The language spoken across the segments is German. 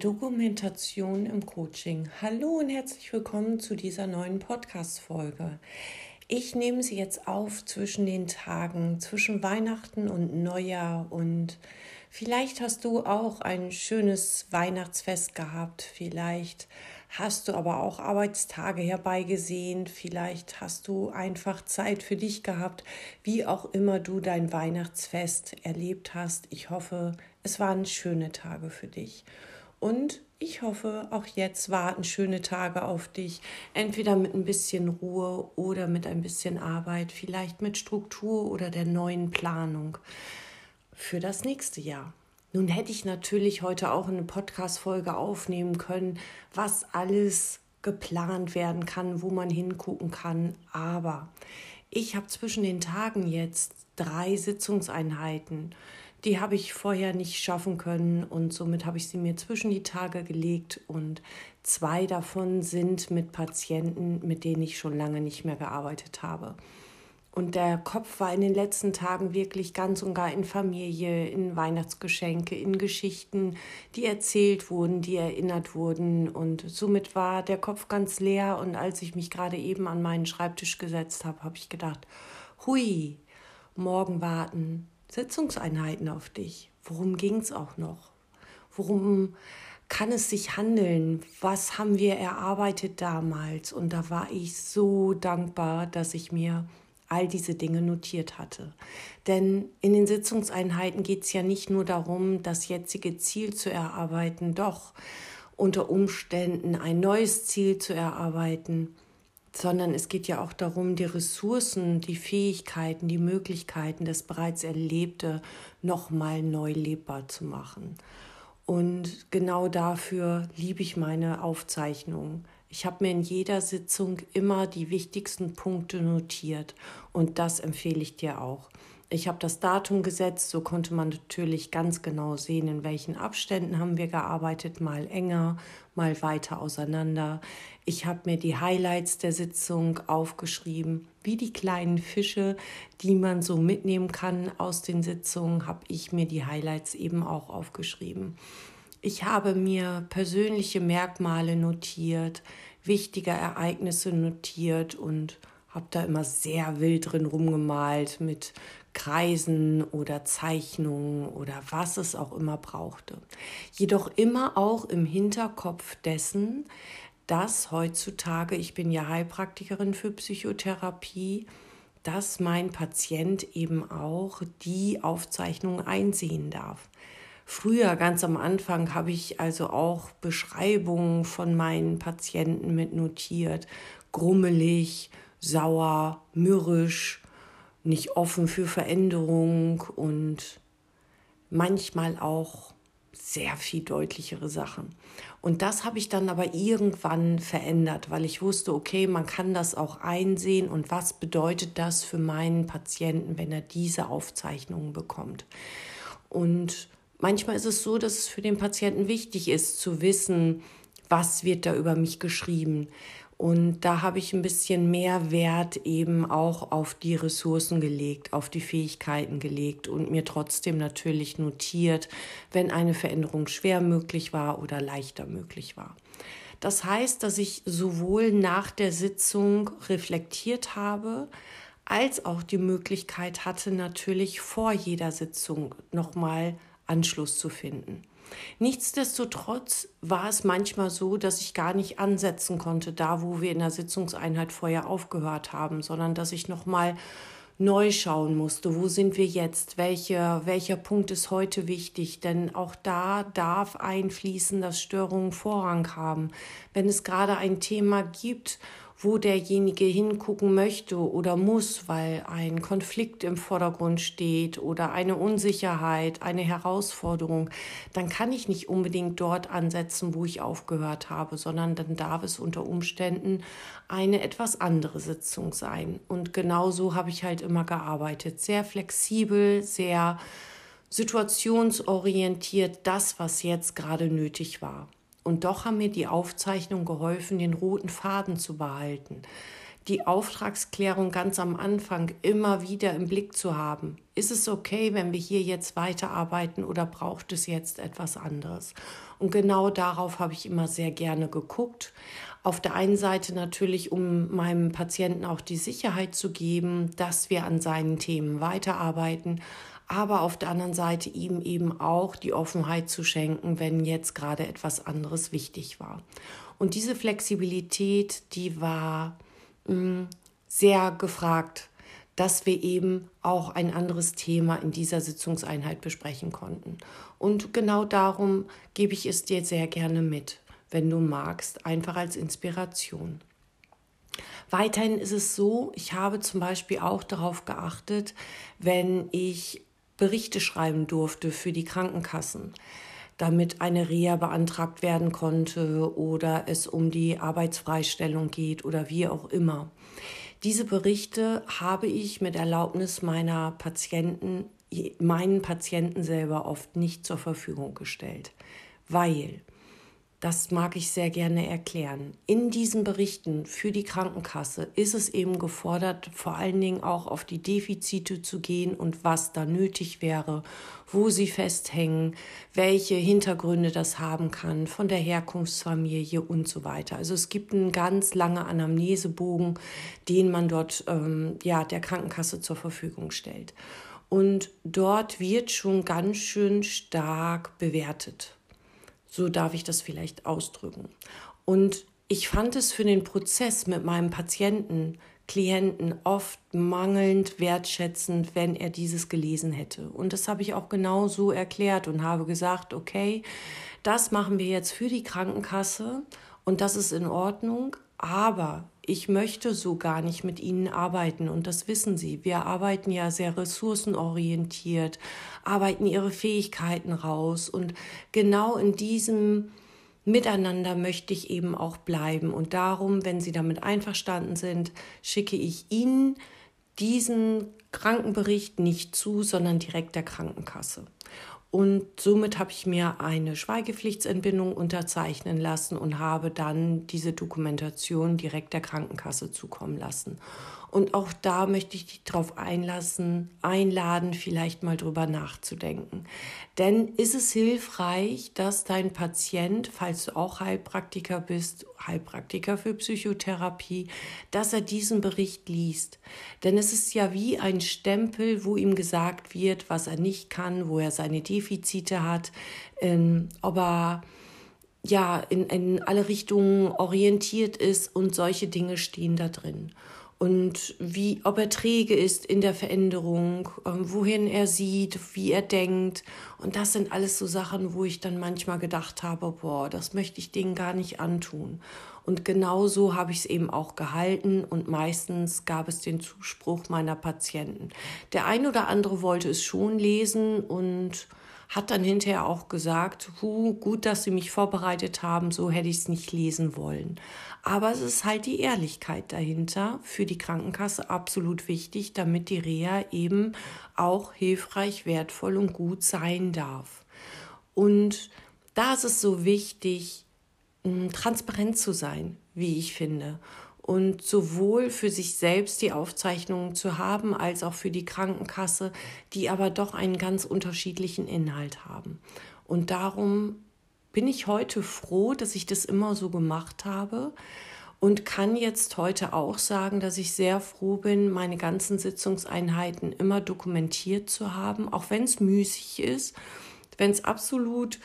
Dokumentation im Coaching. Hallo und herzlich willkommen zu dieser neuen Podcast-Folge. Ich nehme sie jetzt auf zwischen den Tagen, zwischen Weihnachten und Neujahr und vielleicht hast du auch ein schönes Weihnachtsfest gehabt, vielleicht hast du aber auch Arbeitstage herbeigesehen, vielleicht hast du einfach Zeit für dich gehabt, wie auch immer du dein Weihnachtsfest erlebt hast. Ich hoffe, es waren schöne Tage für dich. Und ich hoffe, auch jetzt warten schöne Tage auf dich. Entweder mit ein bisschen Ruhe oder mit ein bisschen Arbeit, vielleicht mit Struktur oder der neuen Planung für das nächste Jahr. Nun hätte ich natürlich heute auch eine Podcast-Folge aufnehmen können, was alles geplant werden kann, wo man hingucken kann. Aber ich habe zwischen den Tagen jetzt drei Sitzungseinheiten die habe ich vorher nicht schaffen können und somit habe ich sie mir zwischen die Tage gelegt und zwei davon sind mit Patienten, mit denen ich schon lange nicht mehr gearbeitet habe. Und der Kopf war in den letzten Tagen wirklich ganz und gar in Familie, in Weihnachtsgeschenke, in Geschichten, die erzählt wurden, die erinnert wurden. Und somit war der Kopf ganz leer. Und als ich mich gerade eben an meinen Schreibtisch gesetzt habe, habe ich gedacht, hui, morgen warten, Sitzungseinheiten auf dich. Worum ging es auch noch? Worum kann es sich handeln? Was haben wir erarbeitet damals? Und da war ich so dankbar, dass ich mir all diese Dinge notiert hatte. Denn in den Sitzungseinheiten geht es ja nicht nur darum, das jetzige Ziel zu erarbeiten, doch unter Umständen ein neues Ziel zu erarbeiten sondern es geht ja auch darum, die Ressourcen, die Fähigkeiten, die Möglichkeiten, das bereits Erlebte nochmal neu lebbar zu machen. Und genau dafür liebe ich meine Aufzeichnungen. Ich habe mir in jeder Sitzung immer die wichtigsten Punkte notiert und das empfehle ich dir auch. Ich habe das Datum gesetzt, so konnte man natürlich ganz genau sehen, in welchen Abständen haben wir gearbeitet, mal enger, mal weiter auseinander. Ich habe mir die Highlights der Sitzung aufgeschrieben, wie die kleinen Fische, die man so mitnehmen kann aus den Sitzungen, habe ich mir die Highlights eben auch aufgeschrieben. Ich habe mir persönliche Merkmale notiert, wichtige Ereignisse notiert und habe da immer sehr wild drin rumgemalt mit Kreisen oder Zeichnungen oder was es auch immer brauchte. Jedoch immer auch im Hinterkopf dessen, dass heutzutage, ich bin ja Heilpraktikerin für Psychotherapie, dass mein Patient eben auch die Aufzeichnung einsehen darf. Früher, ganz am Anfang, habe ich also auch Beschreibungen von meinen Patienten mit notiert. Grummelig, sauer, mürrisch, nicht offen für Veränderung und manchmal auch sehr viel deutlichere Sachen. Und das habe ich dann aber irgendwann verändert, weil ich wusste, okay, man kann das auch einsehen und was bedeutet das für meinen Patienten, wenn er diese Aufzeichnungen bekommt. Und manchmal ist es so, dass es für den Patienten wichtig ist zu wissen, was wird da über mich geschrieben. Und da habe ich ein bisschen mehr Wert eben auch auf die Ressourcen gelegt, auf die Fähigkeiten gelegt und mir trotzdem natürlich notiert, wenn eine Veränderung schwer möglich war oder leichter möglich war. Das heißt, dass ich sowohl nach der Sitzung reflektiert habe, als auch die Möglichkeit hatte, natürlich vor jeder Sitzung nochmal Anschluss zu finden. Nichtsdestotrotz war es manchmal so, dass ich gar nicht ansetzen konnte, da wo wir in der Sitzungseinheit vorher aufgehört haben, sondern dass ich nochmal neu schauen musste, wo sind wir jetzt, welcher, welcher Punkt ist heute wichtig, denn auch da darf einfließen, dass Störungen Vorrang haben. Wenn es gerade ein Thema gibt, wo derjenige hingucken möchte oder muss, weil ein Konflikt im Vordergrund steht oder eine Unsicherheit, eine Herausforderung, dann kann ich nicht unbedingt dort ansetzen, wo ich aufgehört habe, sondern dann darf es unter Umständen eine etwas andere Sitzung sein. Und genauso habe ich halt immer gearbeitet, sehr flexibel, sehr situationsorientiert, das, was jetzt gerade nötig war. Und doch haben mir die Aufzeichnungen geholfen, den roten Faden zu behalten. die Auftragsklärung ganz am Anfang immer wieder im Blick zu haben. Ist es okay, wenn wir hier jetzt weiterarbeiten oder braucht es jetzt etwas anderes? Und genau darauf habe ich immer sehr gerne geguckt. Auf der einen Seite natürlich, um meinem Patienten auch die Sicherheit zu geben, dass wir an seinen Themen weiterarbeiten, aber auf der anderen Seite ihm eben auch die Offenheit zu schenken, wenn jetzt gerade etwas anderes wichtig war. Und diese Flexibilität, die war mh, mm, sehr gefragt, dass wir eben auch ein anderes Thema in dieser Sitzungseinheit besprechen konnten. Und genau darum gebe ich es dir sehr gerne mit, wenn du magst, einfach als Inspiration. Weiterhin ist es so, ich habe zum Beispiel auch darauf geachtet, wenn ich Berichte schreiben durfte für die Krankenkassen, damit eine Reha beantragt werden konnte oder es um die Arbeitsfreistellung geht oder wie auch immer. Diese Berichte habe ich mit Erlaubnis meiner Patienten, meinen Patienten selber oft nicht zur Verfügung gestellt, weil das mag ich sehr gerne erklären. In diesen Berichten für die Krankenkasse ist es eben gefordert, vor allen Dingen auch auf die Defizite zu gehen und was da nötig wäre, wo sie festhängen, welche Hintergründe das haben kann von der Herkunftsfamilie und so weiter. Also es gibt einen ganz langen Anamnesebogen, den man dort ähm, ja, der Krankenkasse zur Verfügung stellt. Und dort wird schon ganz schön stark bewertet so darf ich das vielleicht ausdrücken. Und ich fand es für den Prozess mit meinem Patienten, Klienten oft mangelnd wertschätzend, wenn er dieses gelesen hätte. Und das habe ich auch genau so erklärt und habe gesagt, okay, das machen wir jetzt für die Krankenkasse und das ist in Ordnung, aber ich möchte so gar nicht mit ihnen arbeiten und das wissen sie. Wir arbeiten ja sehr ressourcenorientiert, arbeiten ihre Fähigkeiten raus und genau in diesem Miteinander möchte ich eben auch bleiben und darum, wenn sie damit einverstanden sind, schicke ich ihnen diesen Krankenbericht nicht zu, sondern direkt der Krankenkasse. Und somit habe ich mir eine Schweigepflichtsentbindung unterzeichnen lassen und habe dann diese Dokumentation direkt der Krankenkasse zukommen lassen. Und auch da möchte ich dich darauf einlassen, einladen, vielleicht mal drüber nachzudenken. Denn ist es hilfreich, dass dein Patient, falls du auch Heilpraktiker bist, Heilpraktiker für Psychotherapie, dass er diesen Bericht liest? Denn es ist ja wie ein Stempel, wo ihm gesagt wird, was er nicht kann, wo er seine Defizite hat, ähm, ob er ja in, in alle Richtungen orientiert ist und solche Dinge stehen da drin und wie, ob er träge ist in der Veränderung, ähm, wohin er sieht, wie er denkt. Und das sind alles so Sachen, wo ich dann manchmal gedacht habe, boah, das möchte ich denen gar nicht antun. Und genau so habe ich es eben auch gehalten und meistens gab es den Zuspruch meiner Patienten. Der ein oder andere wollte es schon lesen und hat dann hinterher auch gesagt, hu, gut, dass Sie mich vorbereitet haben, so hätte ich es nicht lesen wollen. Aber es ist halt die Ehrlichkeit dahinter für die Krankenkasse absolut wichtig, damit die Reha eben auch hilfreich, wertvoll und gut sein darf. Und da ist es so wichtig, transparent zu sein, wie ich finde und sowohl für sich selbst die Aufzeichnungen zu haben, als auch für die Krankenkasse, die aber doch einen ganz unterschiedlichen Inhalt haben. Und darum bin ich heute froh, dass ich das immer so gemacht habe und kann jetzt heute auch sagen, dass ich sehr froh bin, meine ganzen Sitzungseinheiten immer dokumentiert zu haben, auch wenn es müßig ist, wenn es absolut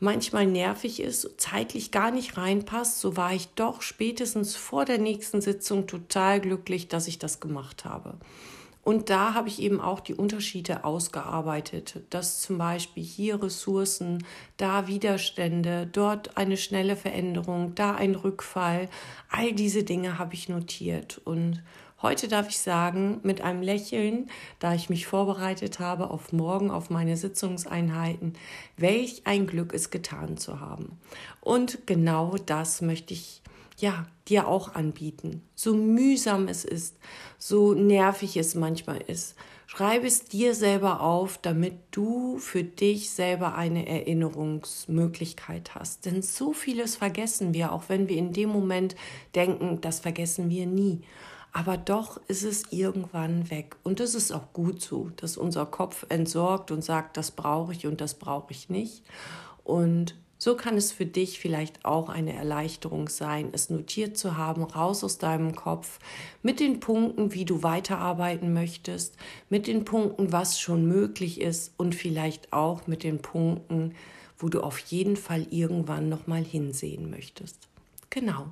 manchmal nervig ist, zeitlich gar nicht reinpasst, so war ich doch spätestens vor der nächsten Sitzung total glücklich, dass ich das gemacht habe. Und da habe ich eben auch die Unterschiede ausgearbeitet, dass zum Beispiel hier Ressourcen, da Widerstände, dort eine schnelle Veränderung, da ein Rückfall, all diese Dinge habe ich notiert und Heute darf ich sagen, mit einem Lächeln, da ich mich vorbereitet habe auf morgen, auf meine Sitzungseinheiten, welch ein Glück es getan zu haben. Und genau das möchte ich ja, dir auch anbieten. So mühsam es ist, so nervig es manchmal ist. Schreibe es dir selber auf, damit du für dich selber eine Erinnerungsmöglichkeit hast. Denn so vieles vergessen wir, auch wenn wir in dem Moment denken, das vergessen wir nie. Aber doch ist es irgendwann weg. Und das ist auch gut so, dass unser Kopf entsorgt und sagt, das brauche ich und das brauche ich nicht. Und so kann es für dich vielleicht auch eine Erleichterung sein, es notiert zu haben, raus aus deinem Kopf, mit den Punkten, wie du weiterarbeiten möchtest, mit den Punkten, was schon möglich ist und vielleicht auch mit den Punkten, wo du auf jeden Fall irgendwann nochmal hinsehen möchtest. Genau.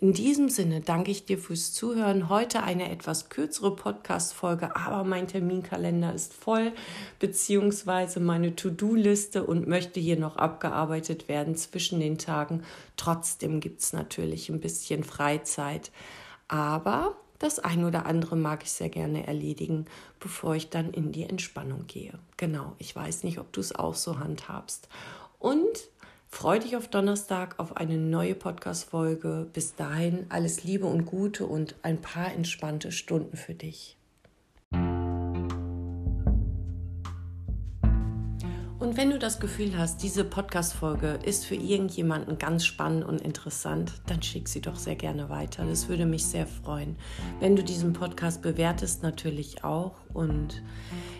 In diesem Sinne danke ich dir fürs Zuhören. Heute eine etwas kürzere Podcast-Folge, aber mein Terminkalender ist voll, beziehungsweise meine To-Do-Liste und möchte hier noch abgearbeitet werden zwischen den Tagen. Trotzdem gibt es natürlich ein bisschen Freizeit. Aber das ein oder andere mag ich sehr gerne erledigen, bevor ich dann in die Entspannung gehe. Genau, ich weiß nicht, ob du es auch so handhabst. Und Freu dich auf Donnerstag auf eine neue Podcast-Folge. Bis dahin alles Liebe und Gute und ein paar entspannte Stunden für dich. Und wenn du das Gefühl hast, diese Podcast-Folge ist für irgendjemanden ganz spannend und interessant, dann schick sie doch sehr gerne weiter. Das würde mich sehr freuen. Wenn du diesen Podcast bewertest, natürlich auch. Und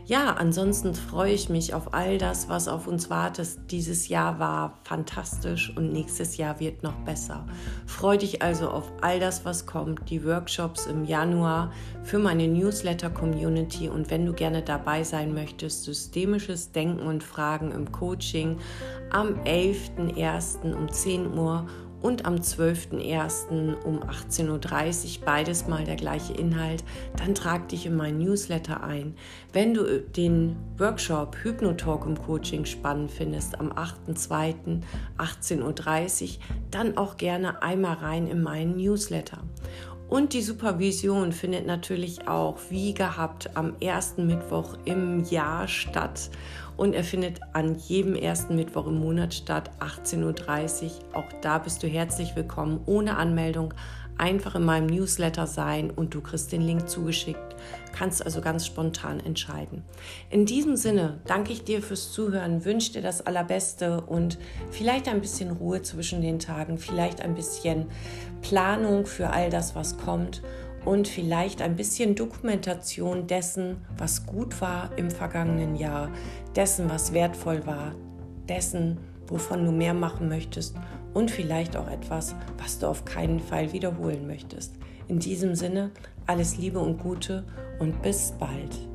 ja, ansonsten freue ich mich auf all das, was auf uns wartet. Dieses Jahr war fantastisch und nächstes Jahr wird noch besser. Freue dich also auf all das, was kommt, die Workshops im Januar für meine Newsletter-Community und wenn du gerne dabei sein möchtest, systemisches Denken und Fragen im Coaching am 11.01. um 10 Uhr und am 12.01. um 18.30 Uhr, beides mal der gleiche Inhalt, dann trag dich in mein Newsletter ein. Wenn du äh, den Workshop Hypnotalk im Coaching spannend findest, am 8.02. 18.30 Uhr, dann auch gerne einmal rein in meinen Newsletter. Und die Supervision findet natürlich auch wie gehabt am ersten Mittwoch im Jahr statt und er findet an jedem ersten Mittwoch im Monat statt, 18.30 Uhr. Auch da bist du herzlich willkommen, ohne Anmeldung. Einfach in meinem Newsletter sein und du kriegst den Link zugeschickt. Kannst also ganz spontan entscheiden. In diesem Sinne danke ich dir fürs Zuhören, wünsche dir das Allerbeste und vielleicht ein bisschen Ruhe zwischen den Tagen, vielleicht ein bisschen Planung für all das, was kommt und vielleicht ein bisschen Dokumentation dessen, was gut war im vergangenen Jahr, dessen, was wertvoll war, dessen, wovon du mehr machen möchtest und vielleicht auch etwas, was du auf keinen Fall wiederholen möchtest. In diesem Sinne, alles Liebe und Gute und bis bald.